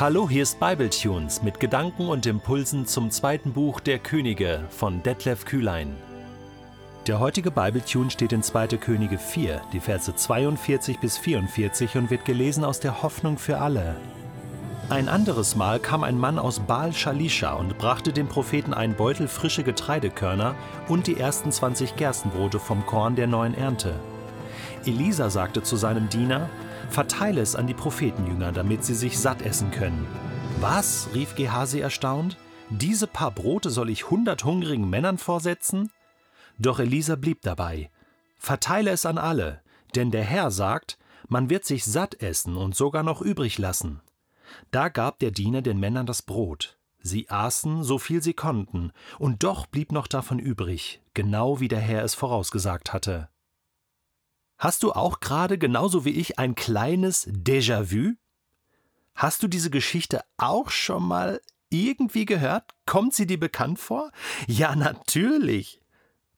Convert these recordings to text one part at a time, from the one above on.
Hallo, hier ist Bibletunes mit Gedanken und Impulsen zum zweiten Buch der Könige von Detlef Kühlein. Der heutige Bibletune steht in 2. Könige 4, die Verse 42 bis 44 und wird gelesen aus der Hoffnung für alle. Ein anderes Mal kam ein Mann aus Baal Shalisha und brachte dem Propheten einen Beutel frische Getreidekörner und die ersten 20 Gerstenbrote vom Korn der neuen Ernte. Elisa sagte zu seinem Diener, verteile es an die Prophetenjünger, damit sie sich satt essen können. Was? rief Gehasi erstaunt. Diese paar Brote soll ich hundert hungrigen Männern vorsetzen? Doch Elisa blieb dabei. Verteile es an alle, denn der Herr sagt, man wird sich satt essen und sogar noch übrig lassen. Da gab der Diener den Männern das Brot. Sie aßen, so viel sie konnten, und doch blieb noch davon übrig, genau wie der Herr es vorausgesagt hatte. Hast du auch gerade genauso wie ich ein kleines Déjà-vu? Hast du diese Geschichte auch schon mal irgendwie gehört? Kommt sie dir bekannt vor? Ja, natürlich.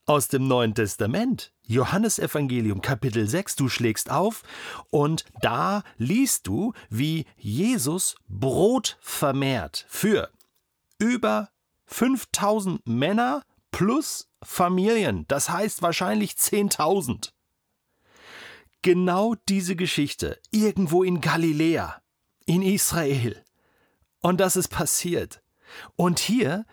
Aus dem Neuen Testament. Johannesevangelium Kapitel 6, du schlägst auf und da liest du, wie Jesus Brot vermehrt für über 5000 Männer plus Familien, das heißt wahrscheinlich 10.000 genau diese Geschichte irgendwo in Galiläa, in Israel. Und das ist passiert. Und hier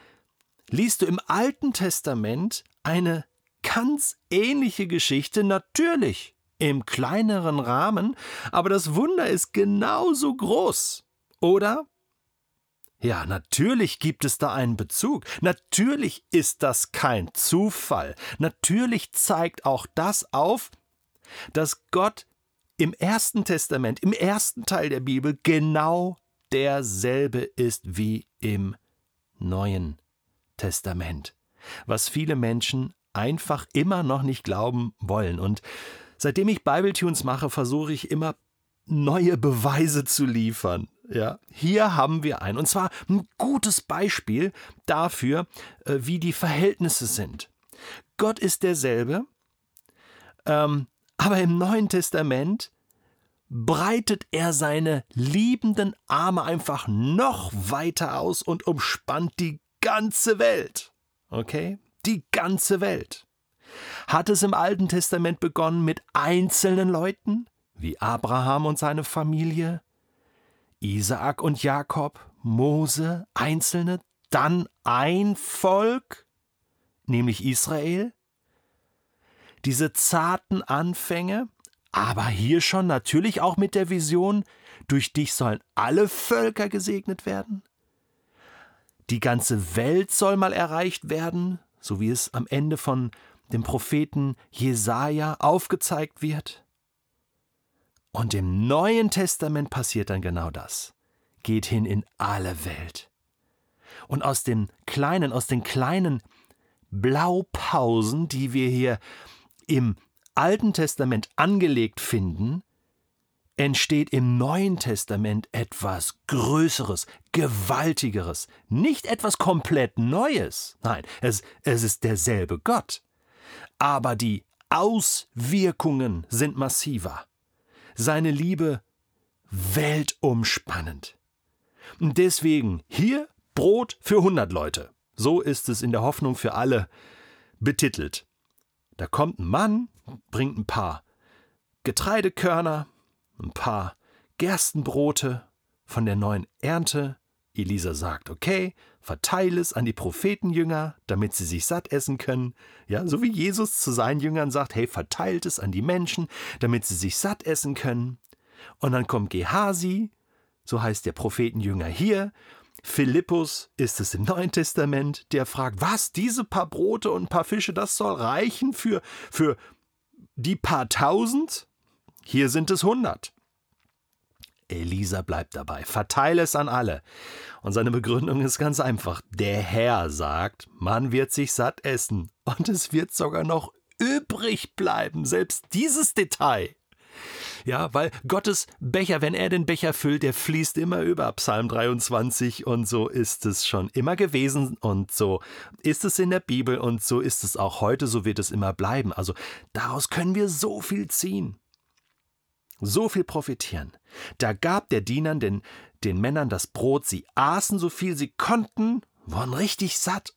liest du im Alten Testament eine ganz ähnliche Geschichte, natürlich im kleineren Rahmen, aber das Wunder ist genauso groß, oder? Ja, natürlich gibt es da einen Bezug. Natürlich ist das kein Zufall. Natürlich zeigt auch das auf, dass Gott im Ersten Testament, im ersten Teil der Bibel, genau derselbe ist wie im Neuen Testament. Was viele Menschen einfach immer noch nicht glauben wollen. Und seitdem ich Bibletunes mache, versuche ich immer neue Beweise zu liefern. Ja, hier haben wir ein, und zwar ein gutes Beispiel dafür, äh, wie die Verhältnisse sind. Gott ist derselbe, ähm, aber im Neuen Testament breitet er seine liebenden Arme einfach noch weiter aus und umspannt die ganze Welt. Okay? Die ganze Welt. Hat es im Alten Testament begonnen mit einzelnen Leuten, wie Abraham und seine Familie, Isaak und Jakob, Mose, Einzelne, dann ein Volk, nämlich Israel? Diese zarten Anfänge, aber hier schon natürlich auch mit der Vision, durch dich sollen alle Völker gesegnet werden? Die ganze Welt soll mal erreicht werden, so wie es am Ende von dem Propheten Jesaja aufgezeigt wird? Und im Neuen Testament passiert dann genau das. Geht hin in alle Welt. Und aus den kleinen, aus den kleinen Blaupausen, die wir hier im Alten Testament angelegt finden, entsteht im Neuen Testament etwas Größeres, Gewaltigeres, nicht etwas komplett Neues. Nein, es, es ist derselbe Gott. Aber die Auswirkungen sind massiver. Seine Liebe weltumspannend. Und deswegen hier Brot für 100 Leute. So ist es in der Hoffnung für alle betitelt. Da kommt ein Mann, bringt ein paar Getreidekörner, ein paar Gerstenbrote von der neuen Ernte. Elisa sagt, okay, verteile es an die Prophetenjünger, damit sie sich satt essen können. Ja, so wie Jesus zu seinen Jüngern sagt, hey, verteilt es an die Menschen, damit sie sich satt essen können. Und dann kommt Gehasi, so heißt der Prophetenjünger hier, Philippus ist es im Neuen Testament, der fragt, was, diese paar Brote und ein paar Fische, das soll reichen für, für die paar tausend? Hier sind es hundert. Elisa bleibt dabei, verteile es an alle. Und seine Begründung ist ganz einfach. Der Herr sagt, man wird sich satt essen und es wird sogar noch übrig bleiben. Selbst dieses Detail ja, weil Gottes Becher, wenn er den Becher füllt, der fließt immer über Psalm 23 und so ist es schon immer gewesen und so ist es in der Bibel und so ist es auch heute, so wird es immer bleiben. Also daraus können wir so viel ziehen. so viel profitieren. Da gab der Diener den, den Männern das Brot, sie aßen so viel sie konnten, waren richtig satt.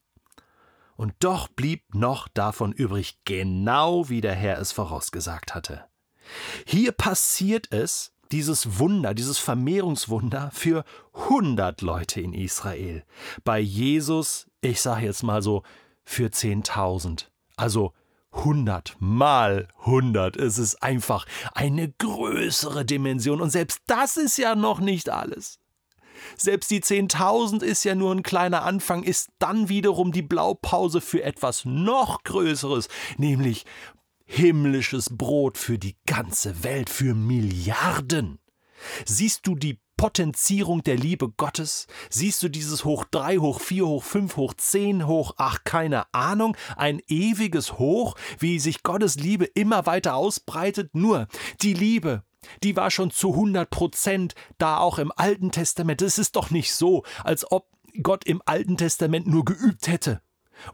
Und doch blieb noch davon übrig, genau wie der Herr es vorausgesagt hatte. Hier passiert es, dieses Wunder, dieses Vermehrungswunder für hundert Leute in Israel. Bei Jesus, ich sage jetzt mal so, für zehntausend. Also 100 mal 100. Es ist einfach eine größere Dimension. Und selbst das ist ja noch nicht alles. Selbst die 10.000 ist ja nur ein kleiner Anfang, ist dann wiederum die Blaupause für etwas noch Größeres, nämlich himmlisches Brot für die ganze Welt, für Milliarden. Siehst du die Potenzierung der Liebe Gottes? Siehst du dieses hoch drei, hoch vier, hoch fünf, hoch zehn, hoch ach, keine Ahnung, ein ewiges Hoch, wie sich Gottes Liebe immer weiter ausbreitet? Nur die Liebe, die war schon zu 100 Prozent da auch im Alten Testament. Es ist doch nicht so, als ob Gott im Alten Testament nur geübt hätte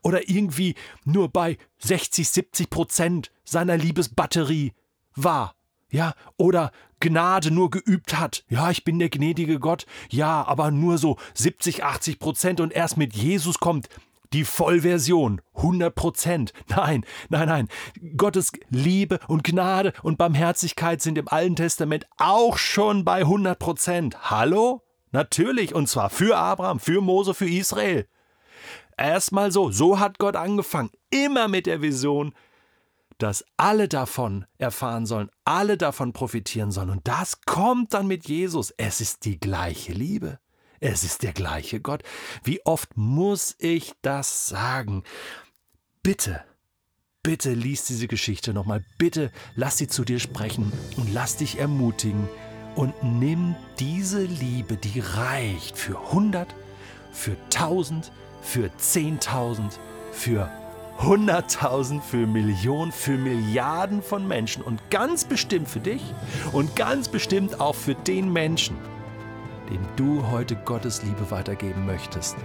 oder irgendwie nur bei 60, 70 Prozent seiner Liebesbatterie war. Ja, oder Gnade nur geübt hat. Ja, ich bin der gnädige Gott. Ja, aber nur so 70, 80 Prozent und erst mit Jesus kommt die Vollversion, 100 Prozent. Nein, nein, nein. Gottes Liebe und Gnade und Barmherzigkeit sind im Alten Testament auch schon bei 100 Prozent. Hallo? Natürlich, und zwar für Abraham, für Mose, für Israel. Erstmal so, so hat Gott angefangen, immer mit der Vision, dass alle davon erfahren sollen, alle davon profitieren sollen. Und das kommt dann mit Jesus. Es ist die gleiche Liebe. Es ist der gleiche Gott. Wie oft muss ich das sagen? Bitte, bitte lies diese Geschichte nochmal. Bitte lass sie zu dir sprechen und lass dich ermutigen. Und nimm diese Liebe, die reicht für 100, für 1000, für 10.000, für 100.000 für Millionen, für Milliarden von Menschen und ganz bestimmt für dich und ganz bestimmt auch für den Menschen, dem du heute Gottes Liebe weitergeben möchtest.